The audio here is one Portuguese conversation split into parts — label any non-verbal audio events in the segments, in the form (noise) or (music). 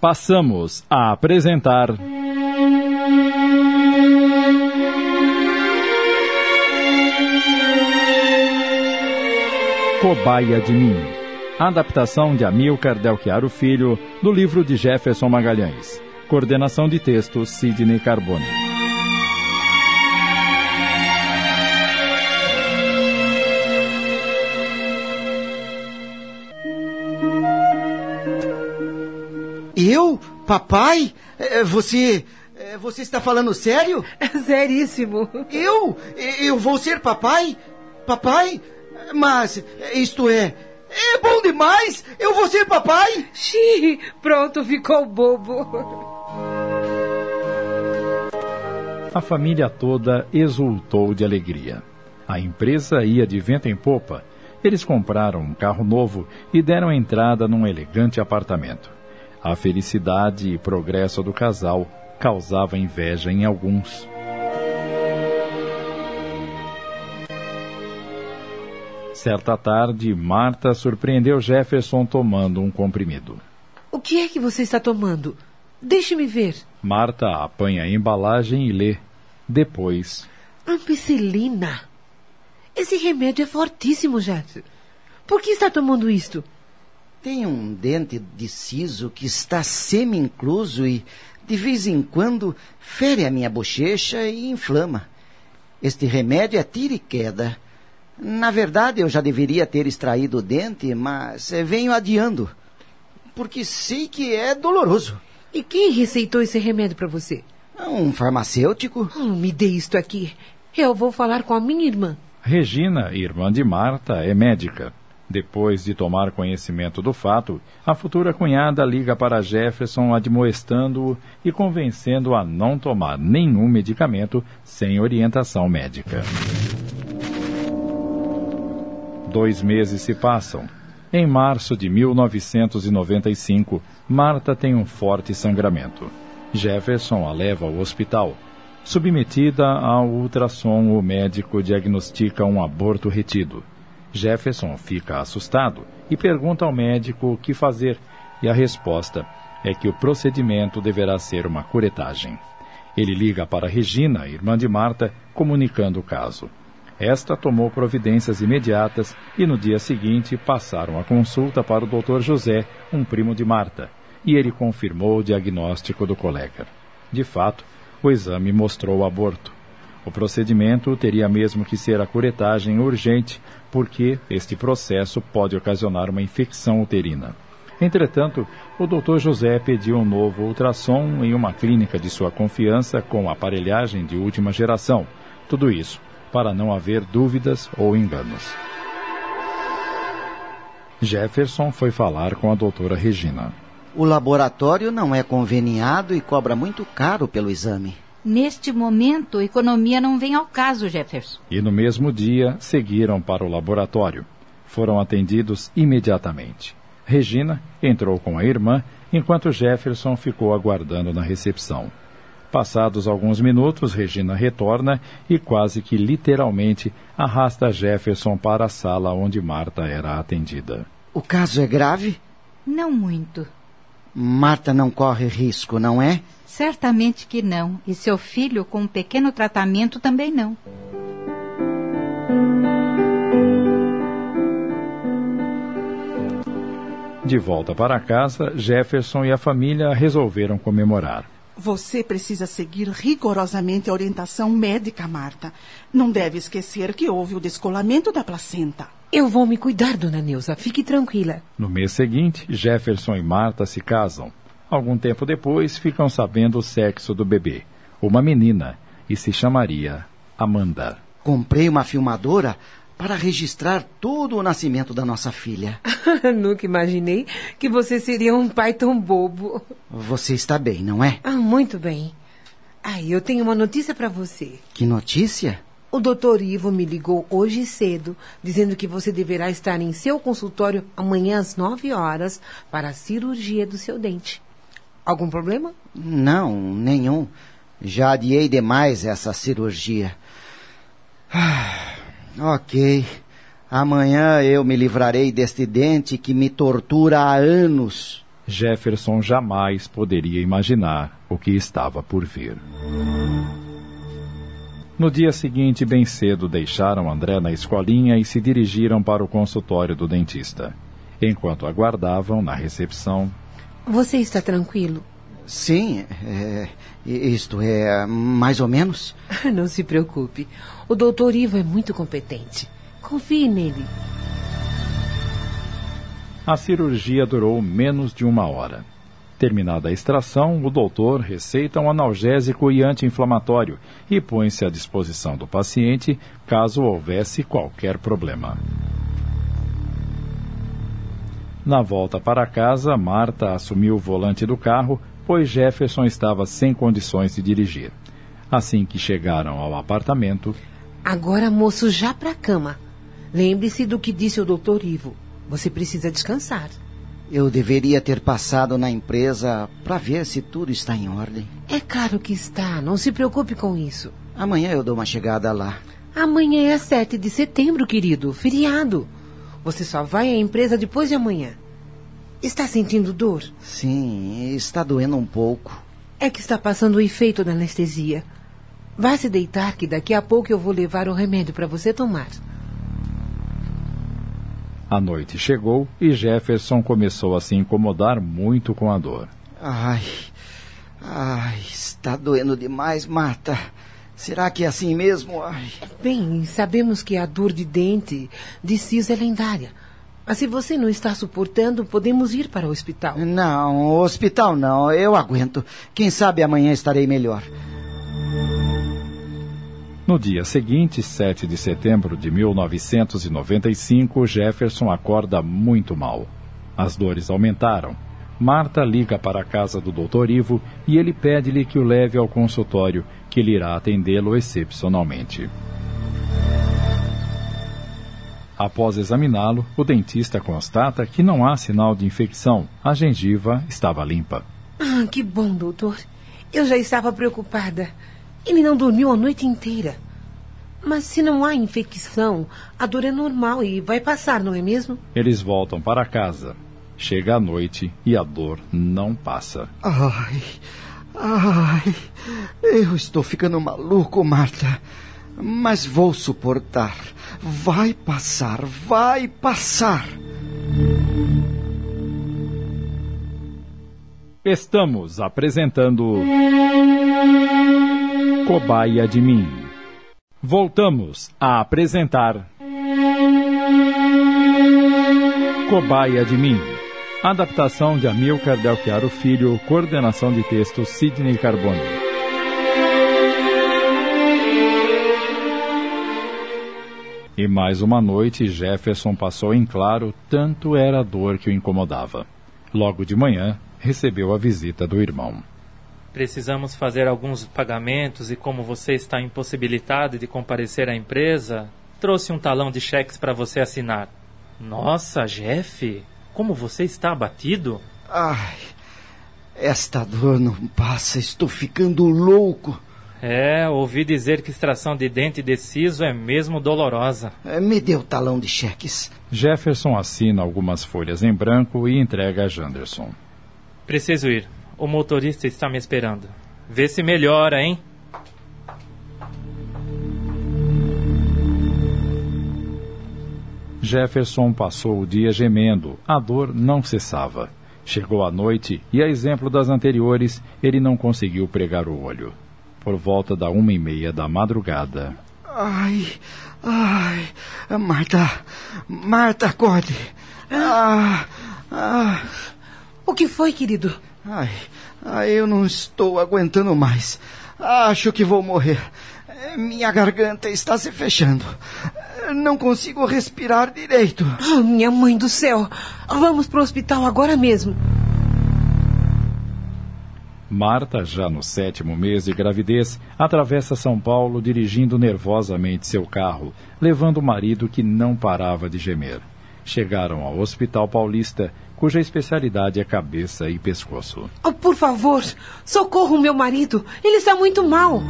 Passamos a apresentar. Cobaia de mim. Adaptação de Amilcar Delchiaro Filho, do livro de Jefferson Magalhães. Coordenação de texto Sidney Carbone. Eu? Papai? É, Você. é, Você está falando sério? Seríssimo. Eu? Eu vou ser papai? Papai? Mas, isto é. É bom demais! Eu vou ser papai! Xiii, pronto, ficou bobo. A família toda exultou de alegria. A empresa ia de vento em popa. Eles compraram um carro novo e deram entrada num elegante apartamento. A felicidade e progresso do casal causava inveja em alguns. Certa tarde, Marta surpreendeu Jefferson tomando um comprimido. O que é que você está tomando? Deixe-me ver. Marta apanha a embalagem e lê. Depois, Ampicilina. Esse remédio é fortíssimo, Jeff. Por que está tomando isto? Tem um dente de siso que está semi-incluso e, de vez em quando, fere a minha bochecha e inflama. Este remédio é tira e queda. Na verdade, eu já deveria ter extraído o dente, mas eh, venho adiando. Porque sei que é doloroso. E quem receitou esse remédio para você? Um farmacêutico? Oh, me dê isto aqui. Eu vou falar com a minha irmã. Regina, irmã de Marta, é médica. Depois de tomar conhecimento do fato, a futura cunhada liga para Jefferson admoestando-o e convencendo-o a não tomar nenhum medicamento sem orientação médica. Dois meses se passam. Em março de 1995, Marta tem um forte sangramento. Jefferson a leva ao hospital. Submetida ao ultrassom, o médico diagnostica um aborto retido. Jefferson fica assustado e pergunta ao médico o que fazer, e a resposta é que o procedimento deverá ser uma curetagem. Ele liga para Regina, irmã de Marta, comunicando o caso. Esta tomou providências imediatas e no dia seguinte passaram a consulta para o Dr. José, um primo de Marta, e ele confirmou o diagnóstico do colega. De fato, o exame mostrou aborto. O procedimento teria mesmo que ser a curetagem urgente, porque este processo pode ocasionar uma infecção uterina. Entretanto, o Dr. José pediu um novo ultrassom em uma clínica de sua confiança com aparelhagem de última geração. Tudo isso para não haver dúvidas ou enganos. Jefferson foi falar com a doutora Regina. O laboratório não é conveniado e cobra muito caro pelo exame. Neste momento, economia não vem ao caso, Jefferson. E no mesmo dia seguiram para o laboratório. Foram atendidos imediatamente. Regina entrou com a irmã, enquanto Jefferson ficou aguardando na recepção. Passados alguns minutos, Regina retorna e, quase que literalmente, arrasta Jefferson para a sala onde Marta era atendida. O caso é grave? Não muito. Marta não corre risco, não é? Certamente que não. E seu filho, com um pequeno tratamento, também não. De volta para casa, Jefferson e a família resolveram comemorar. Você precisa seguir rigorosamente a orientação médica, Marta. Não deve esquecer que houve o descolamento da placenta. Eu vou me cuidar, dona Neuza. Fique tranquila. No mês seguinte, Jefferson e Marta se casam. Algum tempo depois, ficam sabendo o sexo do bebê. Uma menina, e se chamaria Amanda. Comprei uma filmadora para registrar todo o nascimento da nossa filha. (laughs) Nunca imaginei que você seria um pai tão bobo. Você está bem, não é? Ah, muito bem. Ah, eu tenho uma notícia para você. Que notícia? O doutor Ivo me ligou hoje cedo, dizendo que você deverá estar em seu consultório amanhã às nove horas para a cirurgia do seu dente. Algum problema? Não, nenhum. Já adiei demais essa cirurgia. Ah, ok. Amanhã eu me livrarei deste dente que me tortura há anos. Jefferson jamais poderia imaginar o que estava por vir. No dia seguinte, bem cedo, deixaram André na escolinha e se dirigiram para o consultório do dentista. Enquanto aguardavam na recepção. Você está tranquilo? Sim, é, isto é mais ou menos. (laughs) Não se preocupe. O doutor Ivo é muito competente. Confie nele. A cirurgia durou menos de uma hora. Terminada a extração, o doutor receita um analgésico e anti-inflamatório e põe-se à disposição do paciente caso houvesse qualquer problema. Na volta para casa, Marta assumiu o volante do carro, pois Jefferson estava sem condições de dirigir. Assim que chegaram ao apartamento. Agora, moço, já para a cama. Lembre-se do que disse o doutor Ivo. Você precisa descansar. Eu deveria ter passado na empresa para ver se tudo está em ordem. É claro que está. Não se preocupe com isso. Amanhã eu dou uma chegada lá. Amanhã é 7 de setembro, querido. Feriado. Você só vai à empresa depois de amanhã. Está sentindo dor? Sim, está doendo um pouco. É que está passando o efeito da anestesia. Vá se deitar que daqui a pouco eu vou levar o remédio para você tomar. A noite chegou e Jefferson começou a se incomodar muito com a dor. Ai, ai, está doendo demais, Marta. Será que é assim mesmo? Ai. Bem, sabemos que a dor de dente de Cis é lendária. Mas se você não está suportando, podemos ir para o hospital. Não, hospital não. Eu aguento. Quem sabe amanhã estarei melhor. No dia seguinte, 7 de setembro de 1995, Jefferson acorda muito mal. As dores aumentaram. Marta liga para a casa do Dr. Ivo e ele pede-lhe que o leve ao consultório, que ele irá atendê-lo excepcionalmente. Após examiná-lo, o dentista constata que não há sinal de infecção. A gengiva estava limpa. Ah, que bom, doutor. Eu já estava preocupada. Ele não dormiu a noite inteira. Mas se não há infecção, a dor é normal e vai passar, não é mesmo? Eles voltam para casa. Chega a noite e a dor não passa. Ai, ai, eu estou ficando maluco, Marta. Mas vou suportar. Vai passar, vai passar. Estamos apresentando. Cobaia de mim. Voltamos a apresentar. Cobaia de mim. Adaptação de Amilcar Delchiaro Filho, coordenação de texto Sidney Carbone. E mais uma noite Jefferson passou em claro, tanto era a dor que o incomodava. Logo de manhã, recebeu a visita do irmão. Precisamos fazer alguns pagamentos e, como você está impossibilitado de comparecer à empresa, trouxe um talão de cheques para você assinar. Nossa, Jeff, como você está abatido? Ai, esta dor não passa, estou ficando louco. É, ouvi dizer que extração de dente de siso é mesmo dolorosa. É, me dê o talão de cheques. Jefferson assina algumas folhas em branco e entrega a Janderson. Preciso ir. O motorista está me esperando. Vê se melhora, hein? Jefferson passou o dia gemendo. A dor não cessava. Chegou a noite e, a exemplo das anteriores, ele não conseguiu pregar o olho. Por volta da uma e meia da madrugada. Ai, ai, Marta, Marta, acorde. Ah, ah. O que foi, querido? Ai, ai, eu não estou aguentando mais. Acho que vou morrer. Minha garganta está se fechando. Não consigo respirar direito. Oh, minha mãe do céu! Vamos para o hospital agora mesmo. Marta, já no sétimo mês de gravidez, atravessa São Paulo dirigindo nervosamente seu carro, levando o marido que não parava de gemer. Chegaram ao Hospital Paulista, cuja especialidade é cabeça e pescoço. Oh, por favor, socorro meu marido. Ele está muito mal.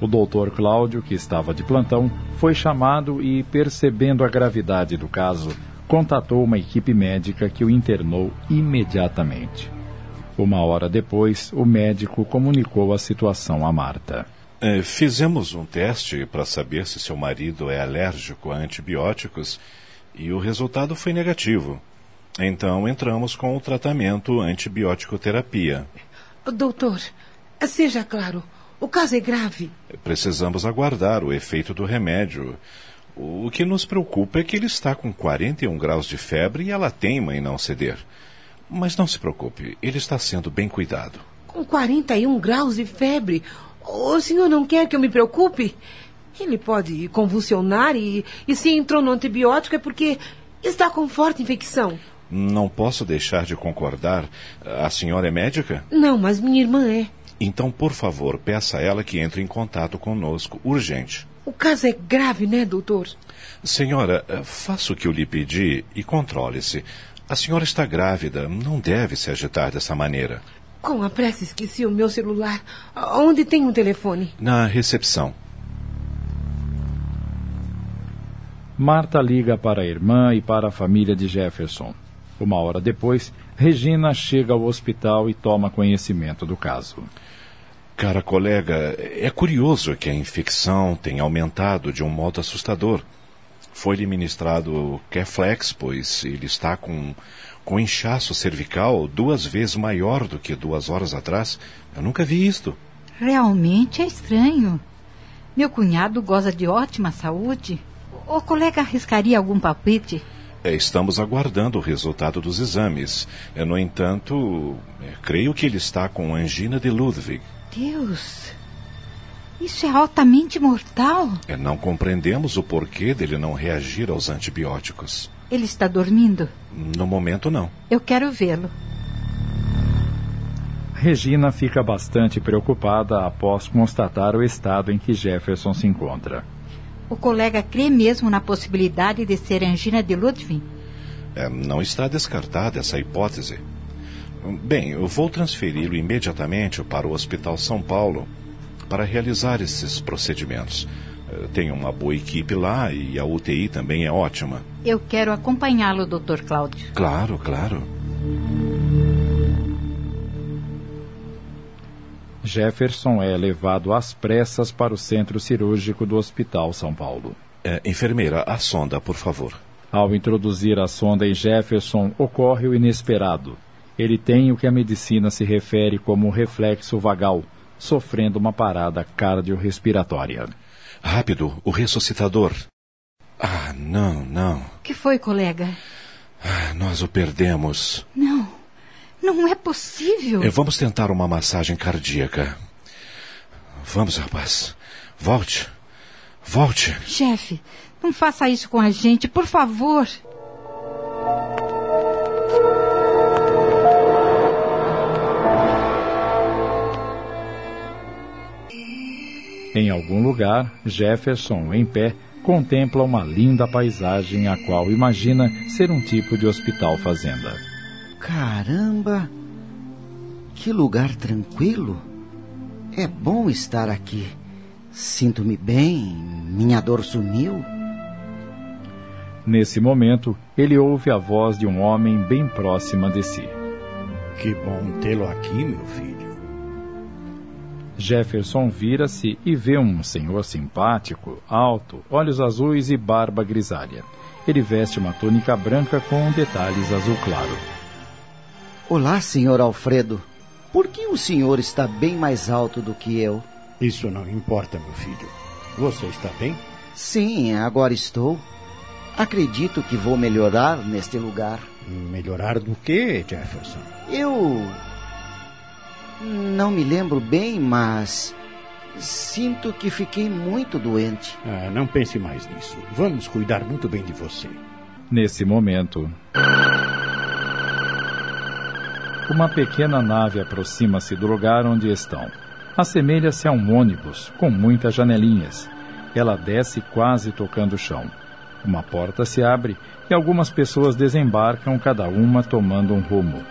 O doutor Cláudio, que estava de plantão, foi chamado e, percebendo a gravidade do caso, contatou uma equipe médica que o internou imediatamente. Uma hora depois, o médico comunicou a situação a Marta. É, fizemos um teste para saber se seu marido é alérgico a antibióticos e o resultado foi negativo. Então entramos com o tratamento antibiótico-terapia. Doutor, seja claro, o caso é grave. Precisamos aguardar o efeito do remédio. O que nos preocupa é que ele está com 41 graus de febre e ela teima em não ceder. Mas não se preocupe, ele está sendo bem cuidado. Com 41 graus de febre? O senhor não quer que eu me preocupe? Ele pode convulsionar e, e se entrou no antibiótico é porque está com forte infecção. Não posso deixar de concordar. A senhora é médica? Não, mas minha irmã é. Então, por favor, peça a ela que entre em contato conosco, urgente. O caso é grave, né, doutor? Senhora, faça o que eu lhe pedi e controle-se. A senhora está grávida, não deve se agitar dessa maneira. Com a pressa esqueci o meu celular. Onde tem um telefone? Na recepção. Marta liga para a irmã e para a família de Jefferson. Uma hora depois, Regina chega ao hospital e toma conhecimento do caso. Cara colega, é curioso que a infecção tenha aumentado de um modo assustador. Foi-lhe ministrado Keflex, pois ele está com, com inchaço cervical duas vezes maior do que duas horas atrás. Eu nunca vi isto. Realmente é estranho. Meu cunhado goza de ótima saúde. O colega arriscaria algum palpite? É, estamos aguardando o resultado dos exames. É, no entanto, é, creio que ele está com angina de Ludwig. Deus! Isso é altamente mortal. É, não compreendemos o porquê dele não reagir aos antibióticos. Ele está dormindo? No momento, não. Eu quero vê-lo. Regina fica bastante preocupada após constatar o estado em que Jefferson se encontra. O colega crê mesmo na possibilidade de ser angina de Ludwig? É, não está descartada essa hipótese. Bem, eu vou transferi-lo imediatamente para o Hospital São Paulo para realizar esses procedimentos. Tem uma boa equipe lá e a UTI também é ótima. Eu quero acompanhá-lo, Dr. Cláudio. Claro, claro. Jefferson é levado às pressas para o centro cirúrgico do Hospital São Paulo. É, enfermeira, a sonda, por favor. Ao introduzir a sonda em Jefferson, ocorre o inesperado. Ele tem o que a medicina se refere como reflexo vagal, sofrendo uma parada cardiorrespiratória. Rápido, o ressuscitador. Ah, não, não. O que foi, colega? Ah, nós o perdemos. Não. Não é possível. É, vamos tentar uma massagem cardíaca. Vamos, rapaz. Volte. Volte. Chefe, não faça isso com a gente, por favor. Em algum lugar, Jefferson, em pé, contempla uma linda paisagem a qual imagina ser um tipo de hospital-fazenda. Caramba! Que lugar tranquilo! É bom estar aqui. Sinto-me bem, minha dor sumiu. Nesse momento, ele ouve a voz de um homem bem próxima de si. Que bom tê-lo aqui, meu filho. Jefferson vira-se e vê um senhor simpático, alto, olhos azuis e barba grisalha. Ele veste uma túnica branca com detalhes azul claro. Olá, senhor Alfredo. Por que o senhor está bem mais alto do que eu? Isso não importa, meu filho. Você está bem? Sim, agora estou. Acredito que vou melhorar neste lugar. Melhorar do que, Jefferson? Eu. Não me lembro bem, mas. Sinto que fiquei muito doente. Ah, não pense mais nisso. Vamos cuidar muito bem de você. Nesse momento. Uma pequena nave aproxima-se do lugar onde estão. Assemelha-se a um ônibus, com muitas janelinhas. Ela desce quase tocando o chão. Uma porta se abre e algumas pessoas desembarcam, cada uma tomando um rumo.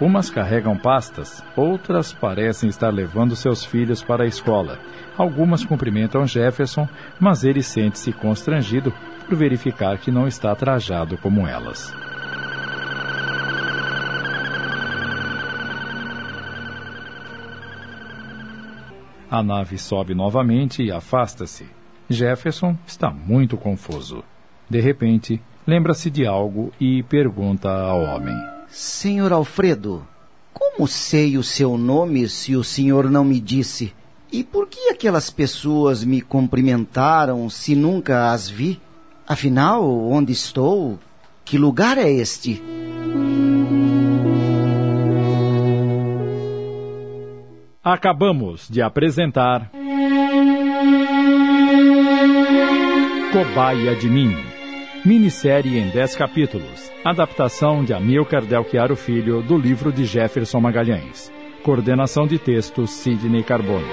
Umas carregam pastas, outras parecem estar levando seus filhos para a escola. Algumas cumprimentam Jefferson, mas ele sente-se constrangido por verificar que não está trajado como elas. A nave sobe novamente e afasta-se. Jefferson está muito confuso. De repente, lembra-se de algo e pergunta ao homem: Senhor Alfredo, como sei o seu nome se o senhor não me disse? E por que aquelas pessoas me cumprimentaram se nunca as vi? Afinal, onde estou? Que lugar é este? Acabamos de apresentar. Cobaia de Mim. Minissérie em 10 capítulos. Adaptação de Amilcar Delchiaro Filho do livro de Jefferson Magalhães. Coordenação de texto Sidney Carbone.